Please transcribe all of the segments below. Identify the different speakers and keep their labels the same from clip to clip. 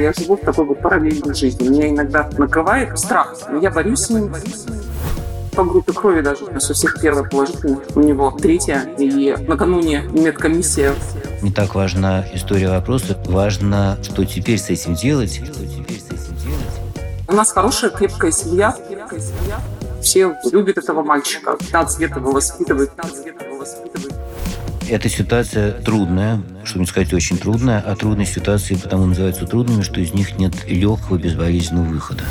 Speaker 1: я живу в такой вот параллельной жизни. Меня иногда накрывает страх, но я борюсь с ним. По группе крови даже. У нас у всех первая положительная, у него третья. И накануне медкомиссия.
Speaker 2: Не так важна история вопроса, важно, что теперь с этим делать.
Speaker 1: У нас хорошая, крепкая семья. Крепкая семья. Все любят этого мальчика. 15 лет его воспитывают. 15 лет его воспитывают.
Speaker 2: Эта ситуация трудная, чтобы не сказать очень трудная, а трудные ситуации потому называются трудными, что из них нет легкого безболезненного выхода.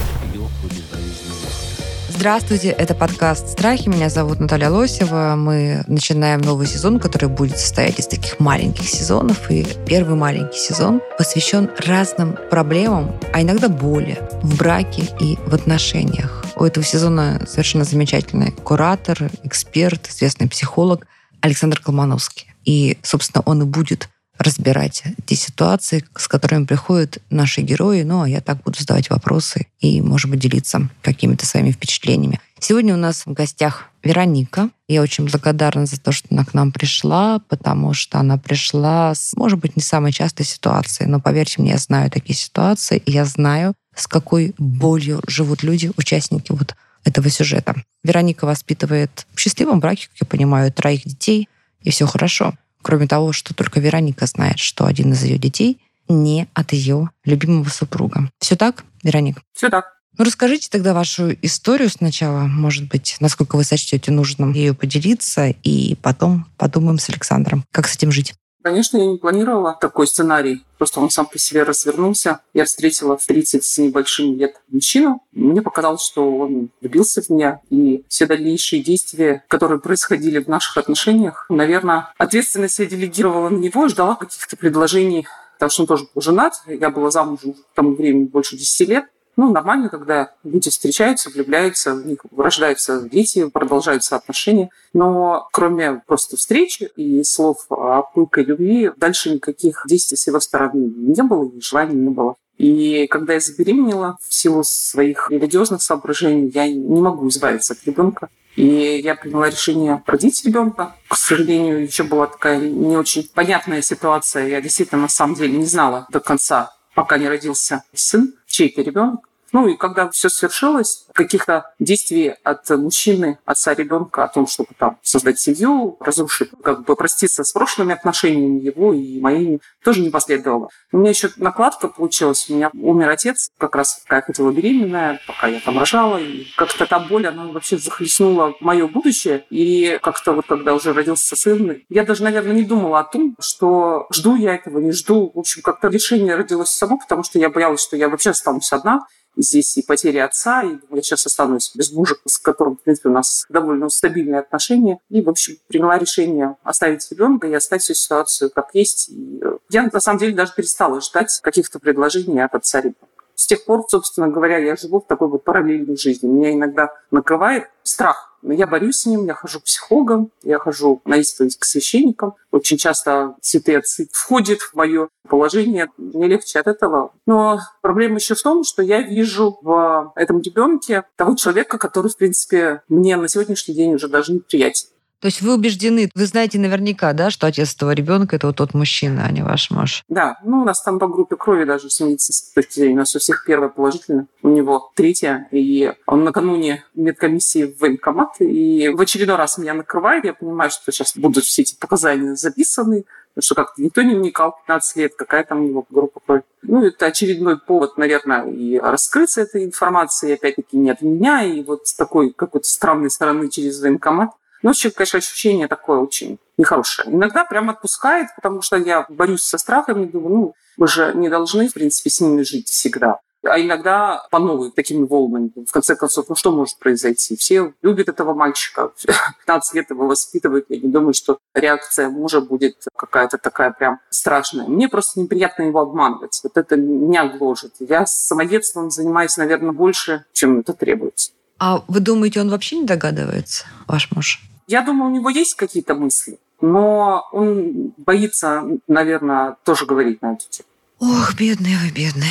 Speaker 3: Здравствуйте, это подкаст «Страхи». Меня зовут Наталья Лосева. Мы начинаем новый сезон, который будет состоять из таких маленьких сезонов. И первый маленький сезон посвящен разным проблемам, а иногда боли в браке и в отношениях. У этого сезона совершенно замечательный куратор, эксперт, известный психолог Александр Колмановский. И, собственно, он и будет разбирать те ситуации, с которыми приходят наши герои. Ну, а я так буду задавать вопросы и, может быть, делиться какими-то своими впечатлениями. Сегодня у нас в гостях Вероника. Я очень благодарна за то, что она к нам пришла, потому что она пришла с, может быть, не самой частой ситуацией, но поверьте мне, я знаю такие ситуации, и я знаю, с какой болью живут люди, участники вот этого сюжета. Вероника воспитывает в счастливом браке, как я понимаю, троих детей, и все хорошо. Кроме того, что только Вероника знает, что один из ее детей не от ее любимого супруга. Все так, Вероника?
Speaker 1: Все так.
Speaker 3: Ну, расскажите тогда вашу историю сначала, может быть, насколько вы сочтете нужным ее поделиться, и потом подумаем с Александром, как с этим жить.
Speaker 1: Конечно, я не планировала такой сценарий. Просто он сам по себе развернулся. Я встретила в 30 с небольшим лет мужчину. Мне показалось, что он влюбился в меня. И все дальнейшие действия, которые происходили в наших отношениях, наверное, ответственность я делегировала на него и ждала каких-то предложений потому что он тоже был женат. Я была замужем к тому времени больше 10 лет. Ну, нормально, когда люди встречаются, влюбляются, у них рождаются дети, продолжаются отношения. Но кроме просто встречи и слов о пылкой любви, дальше никаких действий с его стороны не было и желаний не было. И когда я забеременела, в силу своих религиозных соображений, я не могу избавиться от ребенка. И я приняла решение родить ребенка. К сожалению, еще была такая не очень понятная ситуация. Я действительно на самом деле не знала до конца, пока не родился сын, чей-то ребенок. Ну и когда все свершилось, каких-то действий от мужчины, отца ребенка о том, чтобы там создать семью, разрушить, как бы проститься с прошлыми отношениями его и моими, тоже не последовало. У меня еще накладка получилась. У меня умер отец, как раз когда я ходила беременная, пока я там рожала. И как-то та боль, она вообще захлестнула мое будущее. И как-то вот когда уже родился сын, я даже, наверное, не думала о том, что жду я этого, не жду. В общем, как-то решение родилось само, потому что я боялась, что я вообще останусь одна здесь и потери отца, и я сейчас останусь без мужа, с которым, в принципе, у нас довольно стабильные отношения. И, в общем, приняла решение оставить ребенка и оставить всю ситуацию как есть. И э, я, на самом деле, даже перестала ждать каких-то предложений от отца ребенка. С тех пор, собственно говоря, я живу в такой вот параллельной жизни. Меня иногда накрывает страх но я борюсь с ним, я хожу к психологам, я хожу на исповедь к священникам. Очень часто святые отцы входят в мое положение. Мне легче от этого. Но проблема еще в том, что я вижу в этом ребенке того человека, который, в принципе, мне на сегодняшний день уже даже неприятен.
Speaker 3: То есть вы убеждены, вы знаете наверняка, да, что отец этого ребенка это вот тот мужчина, а не ваш муж?
Speaker 1: Да, ну у нас там по группе крови даже с медицинской точки зрения, у нас у всех первая положительная, у него третья, и он накануне медкомиссии в военкомат, и в очередной раз меня накрывает, я понимаю, что сейчас будут все эти показания записаны, что как-то никто не вникал 15 лет, какая там у него группа крови. Ну, это очередной повод, наверное, и раскрыться этой информации, опять-таки, не от меня, и вот с такой какой-то странной стороны через военкомат. Ну, вообще, конечно, ощущение такое очень нехорошее. Иногда прям отпускает, потому что я борюсь со страхами, думаю, ну, мы же не должны, в принципе, с ними жить всегда. А иногда по новой, такими волнами. В конце концов, ну что может произойти? Все любят этого мальчика, 15 лет его воспитывают. Я не думаю, что реакция мужа будет какая-то такая прям страшная. Мне просто неприятно его обманывать. Вот это меня гложет. Я самодетством занимаюсь, наверное, больше, чем это требуется.
Speaker 3: А вы думаете, он вообще не догадывается, ваш муж?
Speaker 1: Я думаю, у него есть какие-то мысли, но он боится, наверное, тоже говорить на эту тему.
Speaker 3: Ох, бедный вы, бедный.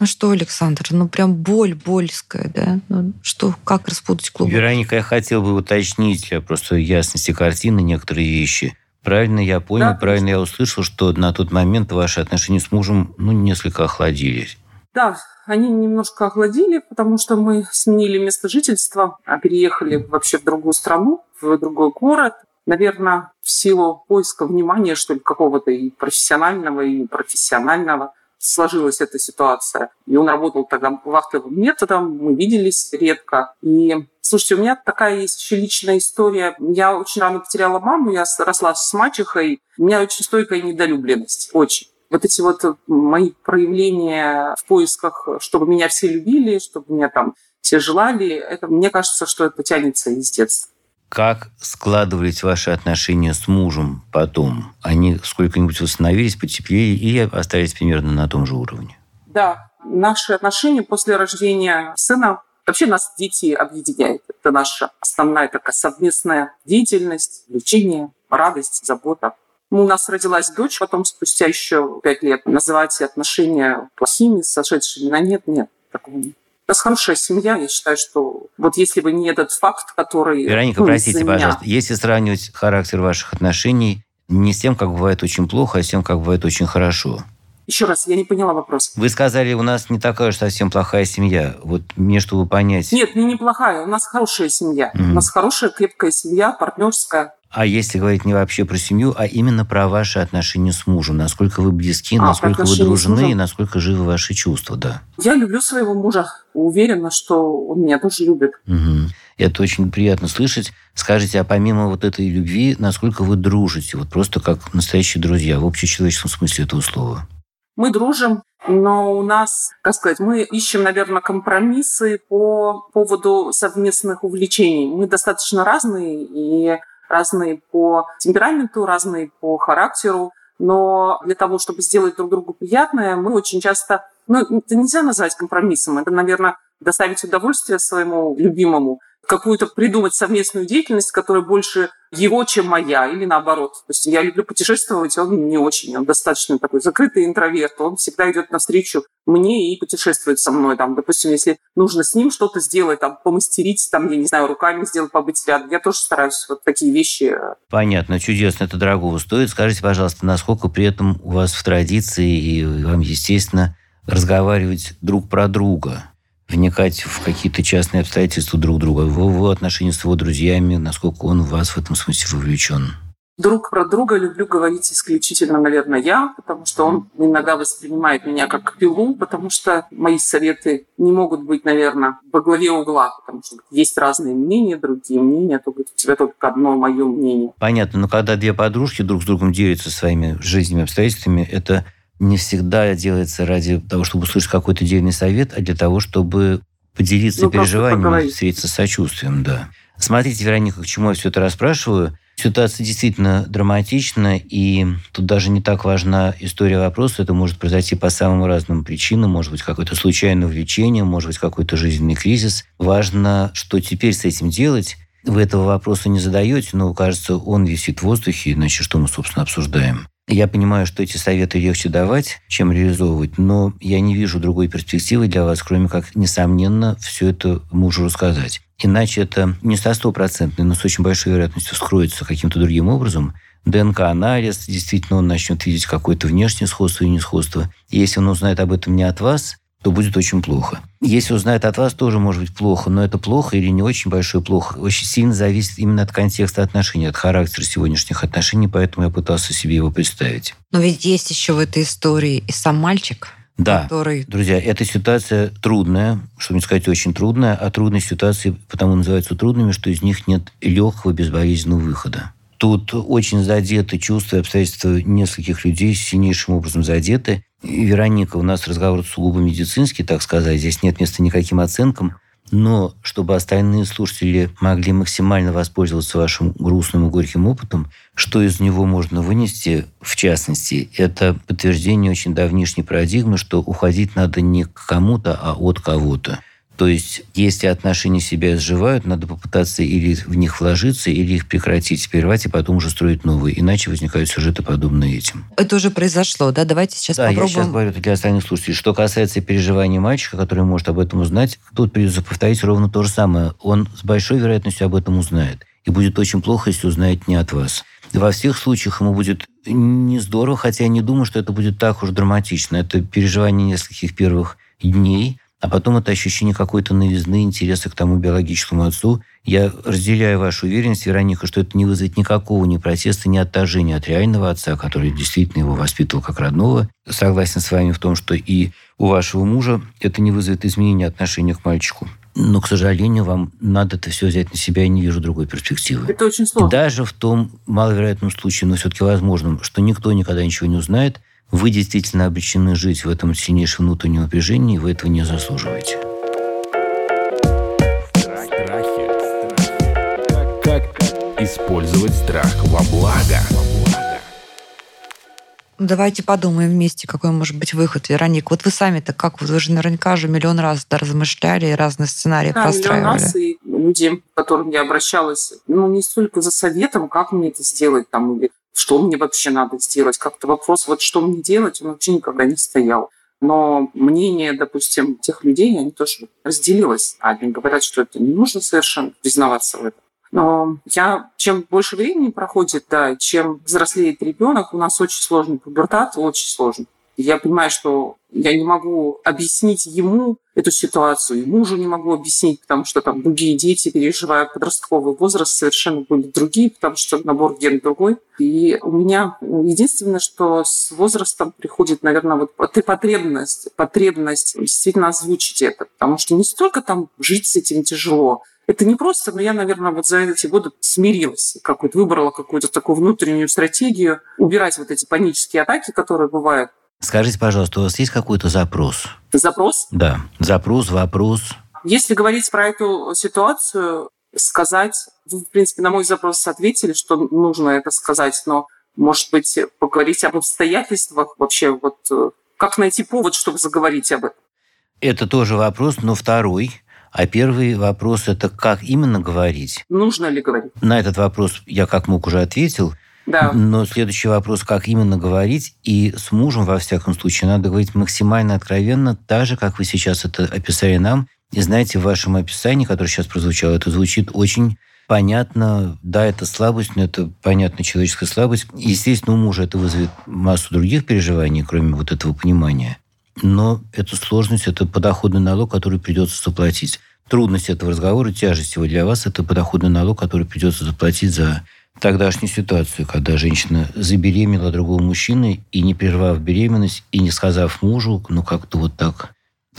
Speaker 3: Ну что, Александр, ну прям боль больская, да? Ну что, как распутать клубок?
Speaker 2: Вероника, я хотел бы уточнить для просто ясности картины некоторые вещи. Правильно я понял, да, правильно я услышал, что на тот момент ваши отношения с мужем ну, несколько охладились.
Speaker 1: Да, они немножко охладили, потому что мы сменили место жительства, а переехали вообще в другую страну, в другой город. Наверное, в силу поиска внимания, что ли, какого-то и профессионального, и профессионального сложилась эта ситуация. И он работал тогда вахтовым методом, мы виделись редко. И Слушайте, у меня такая есть еще личная история. Я очень рано потеряла маму, я росла с мачехой. У меня очень стойкая недолюбленность, очень. Вот эти вот мои проявления в поисках, чтобы меня все любили, чтобы меня там все желали, это мне кажется, что это тянется из детства.
Speaker 2: Как складывались ваши отношения с мужем потом? Они сколько-нибудь восстановились, потеплее и остались примерно на том же уровне?
Speaker 1: Да, наши отношения после рождения сына Вообще нас дети объединяют. Это наша основная такая совместная деятельность, лечение, радость, забота. У нас родилась дочь, потом спустя еще пять лет называть отношения плохими, сошедшими на нет, нет, такого нет. У нас хорошая семья, я считаю, что вот если бы не этот факт, который...
Speaker 2: Вероника, ну, простите, меня... пожалуйста, если сравнивать характер ваших отношений не с тем, как бывает очень плохо, а с тем, как бывает очень хорошо,
Speaker 1: еще раз, я не поняла вопрос.
Speaker 2: Вы сказали, у нас не такая уж совсем плохая семья. Вот мне, чтобы понять...
Speaker 1: Нет, не неплохая. У нас хорошая семья. Mm-hmm. У нас хорошая, крепкая семья, партнерская.
Speaker 2: А если говорить не вообще про семью, а именно про ваши отношения с мужем, насколько вы близки, а, насколько вы дружны и насколько живы ваши чувства, да?
Speaker 1: Я люблю своего мужа, уверена, что он меня тоже любит.
Speaker 2: Угу. Это очень приятно слышать. Скажите, а помимо вот этой любви, насколько вы дружите, вот просто как настоящие друзья, в общечеловеческом смысле этого слова?
Speaker 1: Мы дружим, но у нас, как сказать, мы ищем, наверное, компромиссы по поводу совместных увлечений. Мы достаточно разные и разные по темпераменту, разные по характеру, но для того, чтобы сделать друг другу приятное, мы очень часто, ну, это нельзя назвать компромиссом, это, наверное, доставить удовольствие своему любимому, какую-то придумать совместную деятельность, которая больше его, чем моя, или наоборот. То есть я люблю путешествовать, он не очень, он достаточно такой закрытый интроверт, он всегда идет навстречу мне и путешествует со мной. Там, допустим, если нужно с ним что-то сделать, там, помастерить, там, я не знаю, руками сделать, побыть рядом, я тоже стараюсь вот такие вещи.
Speaker 2: Понятно, чудесно, это дорого стоит. Скажите, пожалуйста, насколько при этом у вас в традиции и вам, естественно, разговаривать друг про друга? Вникать в какие-то частные обстоятельства друг друга, в его отношения с его друзьями, насколько он в вас в этом смысле вовлечен?
Speaker 1: Друг про друга люблю говорить исключительно, наверное, я, потому что он иногда воспринимает меня как пилу, потому что мои советы не могут быть, наверное, во главе угла, потому что есть разные мнения, другие мнения, только у тебя только одно мое мнение.
Speaker 2: Понятно, но когда две подружки друг с другом делятся своими жизненными обстоятельствами, это не всегда делается ради того, чтобы услышать какой-то дельный совет, а для того, чтобы поделиться ну, переживаниями, встретиться с сочувствием, да. Смотрите, Вероника, к чему я все это расспрашиваю. Ситуация действительно драматична, и тут даже не так важна история вопроса. Это может произойти по самым разным причинам. Может быть, какое-то случайное увлечение, может быть, какой-то жизненный кризис. Важно, что теперь с этим делать. Вы этого вопроса не задаете, но, кажется, он висит в воздухе, иначе что мы, собственно, обсуждаем. Я понимаю, что эти советы легче давать, чем реализовывать, но я не вижу другой перспективы для вас, кроме как, несомненно, все это мужу рассказать. Иначе это не со стопроцентной, но с очень большой вероятностью вскроется каким-то другим образом. ДНК-анализ, действительно, он начнет видеть какое-то внешнее сходство и несходство. И если он узнает об этом не от вас, то будет очень плохо. Если узнает от вас, тоже может быть плохо, но это плохо или не очень большое плохо, очень сильно зависит именно от контекста отношений, от характера сегодняшних отношений, поэтому я пытался себе его представить.
Speaker 3: Но ведь есть еще в этой истории и сам мальчик,
Speaker 2: да,
Speaker 3: который...
Speaker 2: друзья, эта ситуация трудная, чтобы не сказать очень трудная, а трудные ситуации потому называются трудными, что из них нет легкого безболезненного выхода. Тут очень задеты чувства и обстоятельства нескольких людей, сильнейшим образом задеты. И, Вероника, у нас разговор сугубо медицинский, так сказать. Здесь нет места никаким оценкам. Но чтобы остальные слушатели могли максимально воспользоваться вашим грустным и горьким опытом, что из него можно вынести, в частности, это подтверждение очень давнишней парадигмы, что уходить надо не к кому-то, а от кого-то. То есть, если отношения себя изживают, надо попытаться или в них вложиться, или их прекратить, прервать и потом уже строить новые. Иначе возникают сюжеты, подобные этим.
Speaker 3: Это уже произошло, да? Давайте сейчас
Speaker 2: да,
Speaker 3: попробуем.
Speaker 2: я сейчас говорю для остальных слушателей. Что касается переживаний мальчика, который может об этом узнать, тут придется повторить ровно то же самое. Он с большой вероятностью об этом узнает. И будет очень плохо, если узнает не от вас. Во всех случаях ему будет не здорово, хотя я не думаю, что это будет так уж драматично. Это переживание нескольких первых дней, а потом это ощущение какой-то новизны, интереса к тому биологическому отцу. Я разделяю вашу уверенность, Вероника, что это не вызовет никакого ни протеста, ни отторжения от реального отца, который действительно его воспитывал как родного. Согласен с вами в том, что и у вашего мужа это не вызовет изменения отношения к мальчику. Но, к сожалению, вам надо это все взять на себя, и не вижу другой перспективы.
Speaker 1: Это очень сложно.
Speaker 2: Даже в том маловероятном случае, но все-таки возможном, что никто никогда ничего не узнает, вы действительно обречены жить в этом сильнейшем внутреннем напряжении, и вы этого не заслуживаете.
Speaker 4: Как использовать страх во благо?
Speaker 3: Ну, давайте подумаем вместе, какой может быть выход. Вероник, вот вы сами-то как? Вы же наверняка же миллион раз да, размышляли и разные сценарии
Speaker 1: да,
Speaker 3: простраивали.
Speaker 1: Миллион раз, и люди, к которым я обращалась, ну, не столько за советом, как мне это сделать, там, или что мне вообще надо сделать. Как-то вопрос, вот что мне делать, он вообще никогда не стоял. Но мнение, допустим, тех людей, они тоже разделилось. Одни говорят, что это не нужно совершенно признаваться в этом. Но я, чем больше времени проходит, да, чем взрослеет ребенок, у нас очень сложный пубертат, очень сложный. Я понимаю, что я не могу объяснить ему эту ситуацию, и мужу не могу объяснить, потому что там другие дети, переживая подростковый возраст, совершенно были другие, потому что набор ген другой. И у меня единственное, что с возрастом приходит, наверное, вот потребность, потребность действительно озвучить это, потому что не столько там жить с этим тяжело, это не просто, но я, наверное, вот за эти годы смирилась, какой-то выбрала какую-то такую внутреннюю стратегию, убирать вот эти панические атаки, которые бывают.
Speaker 2: Скажите, пожалуйста, у вас есть какой-то запрос?
Speaker 1: Запрос?
Speaker 2: Да. Запрос, вопрос.
Speaker 1: Если говорить про эту ситуацию, сказать, вы, в принципе, на мой запрос ответили, что нужно это сказать, но, может быть, поговорить об обстоятельствах вообще, вот э, как найти повод, чтобы заговорить об этом?
Speaker 2: Это тоже вопрос, но второй. А первый вопрос – это как именно говорить?
Speaker 1: Нужно ли говорить?
Speaker 2: На этот вопрос я как мог уже ответил.
Speaker 1: Да.
Speaker 2: Но следующий вопрос, как именно говорить. И с мужем, во всяком случае, надо говорить максимально откровенно, так же, как вы сейчас это описали нам. И знаете, в вашем описании, которое сейчас прозвучало, это звучит очень понятно. Да, это слабость, но это понятно человеческая слабость. Естественно, у мужа это вызовет массу других переживаний, кроме вот этого понимания но эту сложность – это подоходный налог, который придется заплатить. Трудность этого разговора, тяжесть его для вас – это подоходный налог, который придется заплатить за тогдашнюю ситуацию, когда женщина забеременела другого мужчины и не прервав беременность, и не сказав мужу, ну как-то вот так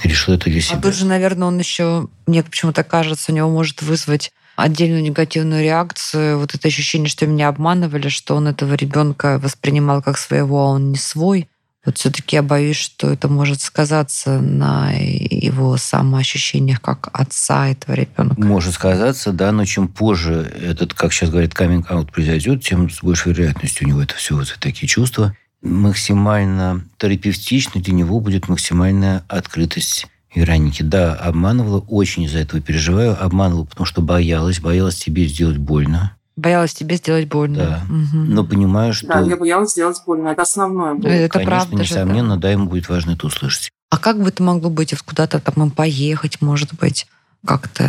Speaker 2: решил это для себя.
Speaker 3: А тут же, наверное, он еще, мне почему-то кажется, у него может вызвать отдельную негативную реакцию, вот это ощущение, что меня обманывали, что он этого ребенка воспринимал как своего, а он не свой. Вот все-таки я боюсь, что это может сказаться на его самоощущениях как отца этого ребенка.
Speaker 2: Может сказаться, да, но чем позже этот, как сейчас говорят, каминг-аут произойдет, тем с большей вероятностью у него это все вот такие чувства. Максимально терапевтично для него будет максимальная открытость Вероники. Да, обманывала, очень из-за этого переживаю. Обманывала, потому что боялась, боялась тебе сделать больно.
Speaker 3: Боялась тебе сделать больно.
Speaker 2: Да. Угу. Но понимаю, что...
Speaker 1: Да, я боялась сделать больно. Это основное было.
Speaker 3: Это
Speaker 2: Конечно,
Speaker 3: правда
Speaker 2: несомненно,
Speaker 3: же,
Speaker 2: да. да, ему будет важно это услышать.
Speaker 3: А как бы это могло быть? Куда-то там им поехать, может быть? как-то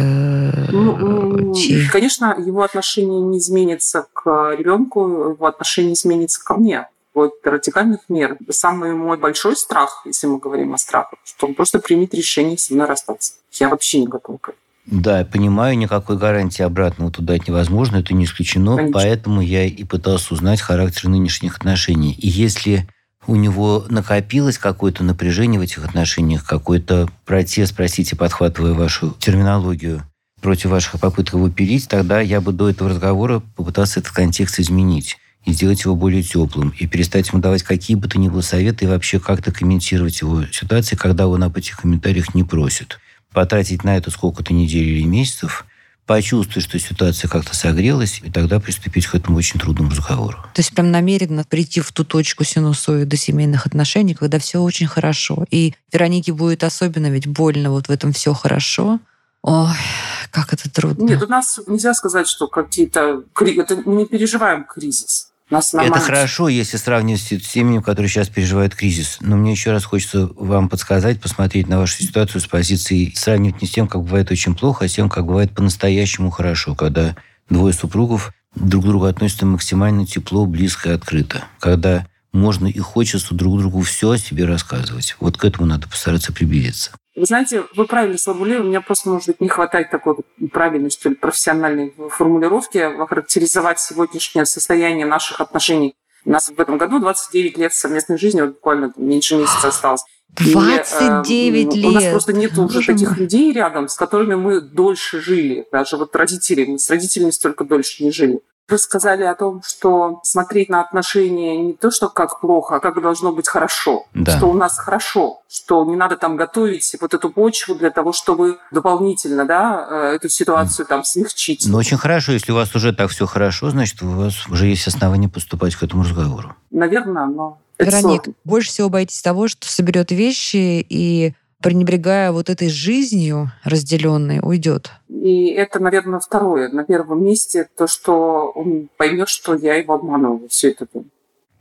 Speaker 1: ну, Конечно, его отношение не изменится к ребенку, его отношение изменится ко мне. Вот радикальных мер. Самый мой большой страх, если мы говорим о страхе, что он просто примет решение со мной расстаться. Я вообще не готова к этому.
Speaker 2: Да, понимаю, никакой гарантии обратного туда дать невозможно, это не исключено, Конечно. поэтому я и пытался узнать характер нынешних отношений. И если у него накопилось какое-то напряжение в этих отношениях, какой-то протест, простите, подхватывая вашу терминологию, против ваших попыток его пилить, тогда я бы до этого разговора попытался этот контекст изменить и сделать его более теплым, и перестать ему давать какие бы то ни было советы, и вообще как-то комментировать его ситуации, когда он об этих комментариях не просит потратить на это сколько-то недель или месяцев, почувствовать, что ситуация как-то согрелась, и тогда приступить к этому очень трудному разговору.
Speaker 3: То есть прям намеренно прийти в ту точку синусоида семейных отношений, когда все очень хорошо. И Веронике будет особенно ведь больно вот в этом все хорошо. Ой, как это трудно.
Speaker 1: Нет, у нас нельзя сказать, что какие-то... Это мы не переживаем кризис.
Speaker 2: Нас Это хорошо, если сравнивать с семьями, которые сейчас переживают кризис. Но мне еще раз хочется вам подсказать, посмотреть на вашу ситуацию с позиции, сравнивать не с тем, как бывает очень плохо, а с тем, как бывает по-настоящему хорошо, когда двое супругов друг к другу относятся максимально тепло, близко и открыто. Когда можно и хочется друг другу все о себе рассказывать. Вот к этому надо постараться приблизиться.
Speaker 1: Вы знаете, вы правильно сформулировали, у меня просто, может быть, не хватает такой правильной, что ли, профессиональной формулировки охарактеризовать сегодняшнее состояние наших отношений. У нас в этом году 29 лет совместной жизни, вот буквально меньше месяца осталось.
Speaker 3: 29 и, э, лет. У
Speaker 1: нас просто нет уже таких людей рядом, с которыми мы дольше жили. Даже вот родители, мы с родителями столько дольше не жили. Вы сказали о том, что смотреть на отношения не то, что как плохо, а как должно быть хорошо. Да. Что у нас хорошо, что не надо там готовить вот эту почву для того, чтобы дополнительно да, э, эту ситуацию там смягчить.
Speaker 2: Но очень хорошо, если у вас уже так все хорошо, значит, у вас уже есть основания поступать к этому разговору.
Speaker 1: Наверное, но
Speaker 3: Вероник, больше всего боитесь того, что соберет вещи и пренебрегая вот этой жизнью разделенной, уйдет.
Speaker 1: И это, наверное, второе. На первом месте то, что он поймет, что я его обманываю все это.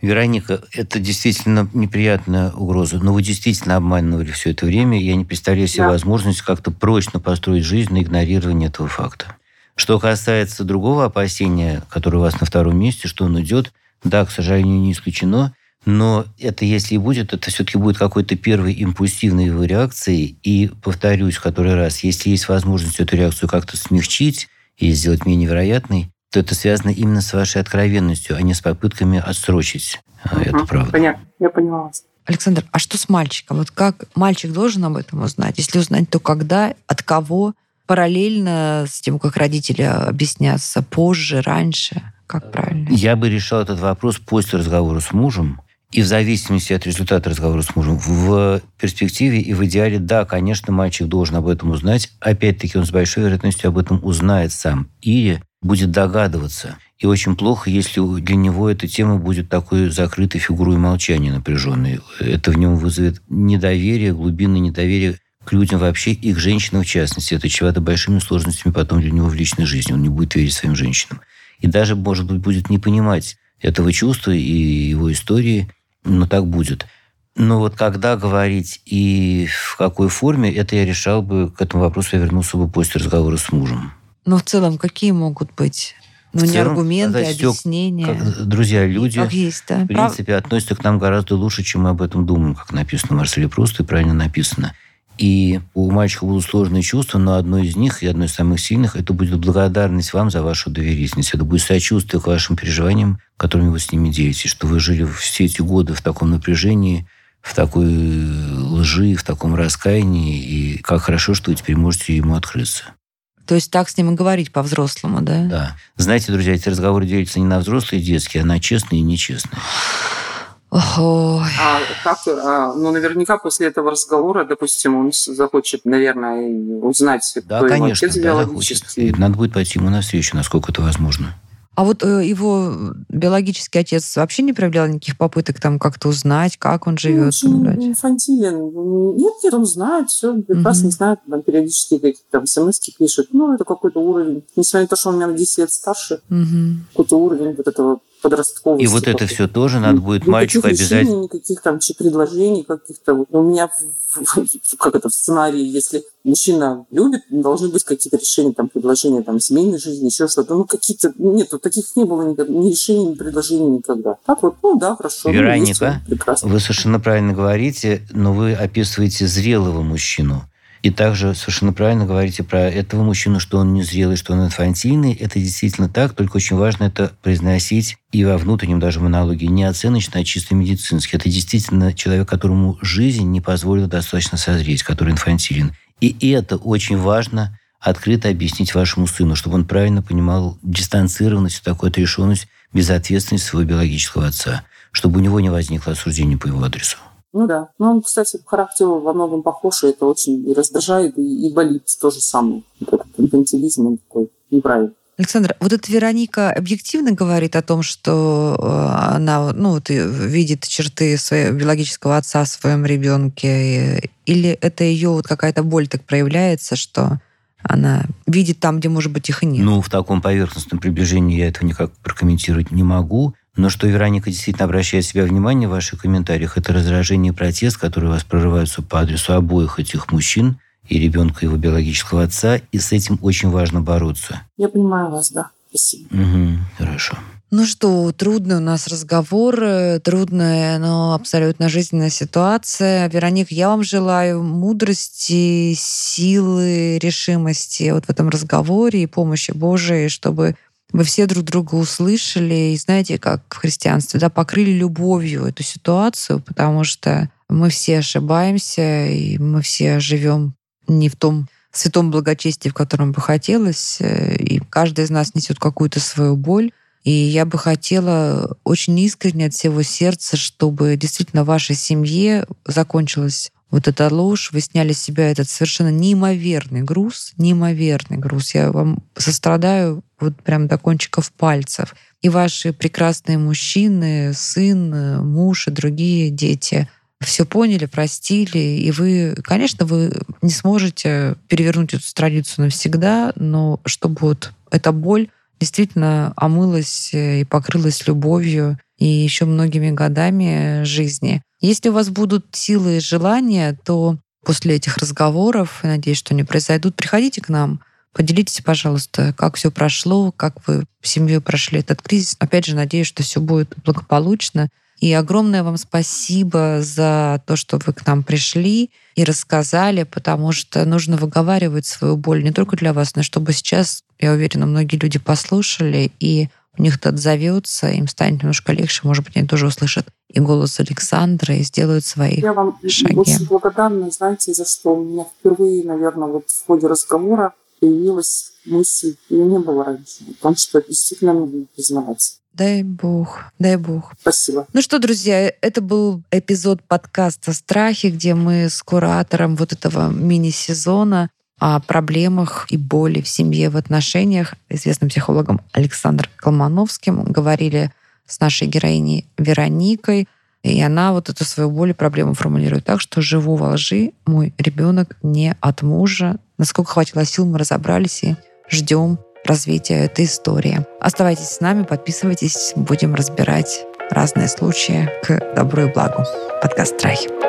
Speaker 2: Вероника, это действительно неприятная угроза. Но вы действительно обманывали все это время. Я не представляю себе да. возможность как-то прочно построить жизнь на игнорирование этого факта. Что касается другого опасения, которое у вас на втором месте, что он уйдет, да, к сожалению, не исключено. Но это, если и будет, это все-таки будет какой-то первой импульсивной его реакцией. И, повторюсь в который раз, если есть возможность эту реакцию как-то смягчить и сделать менее вероятной, то это связано именно с вашей откровенностью, а не с попытками отсрочить угу, это правда.
Speaker 1: Понятно, я поняла вас.
Speaker 3: Александр, а что с мальчиком? Вот как мальчик должен об этом узнать? Если узнать, то когда, от кого? Параллельно с тем, как родители объяснятся, позже, раньше? Как правильно?
Speaker 2: Я бы решал этот вопрос после разговора с мужем, и в зависимости от результата разговора с мужем, в перспективе и в идеале, да, конечно, мальчик должен об этом узнать. Опять-таки, он с большой вероятностью об этом узнает сам. Или будет догадываться. И очень плохо, если для него эта тема будет такой закрытой фигурой молчания напряженной. Это в нем вызовет недоверие, глубинное недоверие к людям вообще и к женщинам в частности. Это чревато большими сложностями потом для него в личной жизни. Он не будет верить своим женщинам. И даже, может быть, будет не понимать этого чувства и его истории – но так будет. Но вот когда говорить и в какой форме, это я решал бы, к этому вопросу я вернулся бы после разговора с мужем.
Speaker 3: Но в целом какие могут быть? Ну, не целом, аргументы, да, объяснения.
Speaker 2: Как, друзья, люди, как есть, да? в принципе, Прав... относятся к нам гораздо лучше, чем мы об этом думаем, как написано в Марселе Просто и правильно написано. И у мальчика будут сложные чувства, но одно из них, и одно из самых сильных, это будет благодарность вам за вашу доверительность. Это будет сочувствие к вашим переживаниям, которыми вы с ними делитесь, что вы жили все эти годы в таком напряжении, в такой лжи, в таком раскаянии, и как хорошо, что вы теперь можете ему открыться.
Speaker 3: То есть так с ним и говорить по-взрослому, да?
Speaker 2: Да. Знаете, друзья, эти разговоры делятся не на взрослые и детские, а на честные и нечестные.
Speaker 3: Ой.
Speaker 1: А как, а, ну, наверняка после этого разговора, допустим, он захочет, наверное, узнать,
Speaker 2: да, кто конечно, его отец да, биологический. Надо будет пойти ему навстречу, насколько это возможно.
Speaker 3: А вот э, его биологический отец вообще не проявлял никаких попыток там как-то узнать, как он живет?
Speaker 1: Ну, очень инфантилен. Нет, нет, он знает, все прекрасно угу. знает, там периодически какие-то там смс пишет. Ну, это какой-то уровень. Несмотря на то, что он меня на 10 лет старше, угу. какой-то уровень вот этого подростковости.
Speaker 2: И вот это все тоже надо будет ну, мальчику обязательно...
Speaker 1: Никаких там предложений каких-то. У меня как это в сценарии, если мужчина любит, должны быть какие-то решения, там, предложения, там, семейной жизни, еще что-то. Ну, какие-то... Нет, вот таких не было никогда, ни решений, ни предложений никогда. Так вот, ну да, хорошо.
Speaker 2: Вероника, ну, есть, вы совершенно правильно говорите, но вы описываете зрелого мужчину. И также совершенно правильно говорите про этого мужчину, что он незрелый, что он инфантильный. Это действительно так, только очень важно это произносить и во внутреннем даже монологе не оценочно, а чисто медицински. Это действительно человек, которому жизнь не позволила достаточно созреть, который инфантилен. И это очень важно открыто объяснить вашему сыну, чтобы он правильно понимал дистанцированность, такую отрешенность, безответственность своего биологического отца, чтобы у него не возникло осуждения по его адресу.
Speaker 1: Ну да. Ну, он, кстати, по характеру во многом похож, и это очень и раздражает, и, и болит то же самое. Этот инфантилизм, он такой неправильный.
Speaker 3: Александр, вот эта Вероника объективно говорит о том, что э, она ну, вот, видит черты своего биологического отца в своем ребенке, или это ее вот какая-то боль так проявляется, что она видит там, где, может быть, их и нет?
Speaker 2: Ну, в таком поверхностном приближении я этого никак прокомментировать не могу. Но что Вероника действительно обращает себя внимание в ваших комментариях, это раздражение и протест, которые у вас прорываются по адресу обоих этих мужчин и ребенка его биологического отца, и с этим очень важно бороться.
Speaker 1: Я понимаю вас, да. Спасибо.
Speaker 2: Угу, хорошо.
Speaker 3: Ну что, трудный у нас разговор, э, трудная, но абсолютно жизненная ситуация. Вероник, я вам желаю мудрости, силы, решимости вот в этом разговоре и помощи Божией, чтобы вы все друг друга услышали и, знаете, как в христианстве, да, покрыли любовью эту ситуацию, потому что мы все ошибаемся, и мы все живем не в том святом благочестии, в котором бы хотелось, э, и каждый из нас несет какую-то свою боль. И я бы хотела очень искренне от всего сердца, чтобы действительно в вашей семье закончилась вот эта ложь, вы сняли с себя этот совершенно неимоверный груз, неимоверный груз. Я вам сострадаю вот прям до кончиков пальцев. И ваши прекрасные мужчины, сын, муж и другие дети все поняли, простили, и вы, конечно, вы не сможете перевернуть эту страницу навсегда, но чтобы вот эта боль действительно омылась э, и покрылась любовью и еще многими годами жизни. Если у вас будут силы и желания, то после этих разговоров, надеюсь, что они произойдут, приходите к нам, поделитесь, пожалуйста, как все прошло, как вы в семье прошли этот кризис. Опять же, надеюсь, что все будет благополучно. И огромное вам спасибо за то, что вы к нам пришли и рассказали, потому что нужно выговаривать свою боль не только для вас, но чтобы сейчас, я уверена, многие люди послушали, и у них это отзовется, им станет немножко легче, может быть, они тоже услышат и голос Александра и сделают свои
Speaker 1: Я вам
Speaker 3: шаги.
Speaker 1: очень благодарна, знаете, за что у меня впервые, наверное, вот в ходе разговора появилась мысль, и не было раньше, о том, что действительно нужно признаваться.
Speaker 3: Дай Бог, дай Бог.
Speaker 1: Спасибо.
Speaker 3: Ну что, друзья, это был эпизод подкаста «Страхи», где мы с куратором вот этого мини-сезона о проблемах и боли в семье, в отношениях, известным психологом Александром Колмановским, говорили с нашей героиней Вероникой. И она вот эту свою боль и проблему формулирует так, что живу во лжи, мой ребенок не от мужа. Насколько хватило сил, мы разобрались и ждем развития этой истории. Оставайтесь с нами, подписывайтесь, будем разбирать разные случаи к добру и благу. Подкаст «Страхи».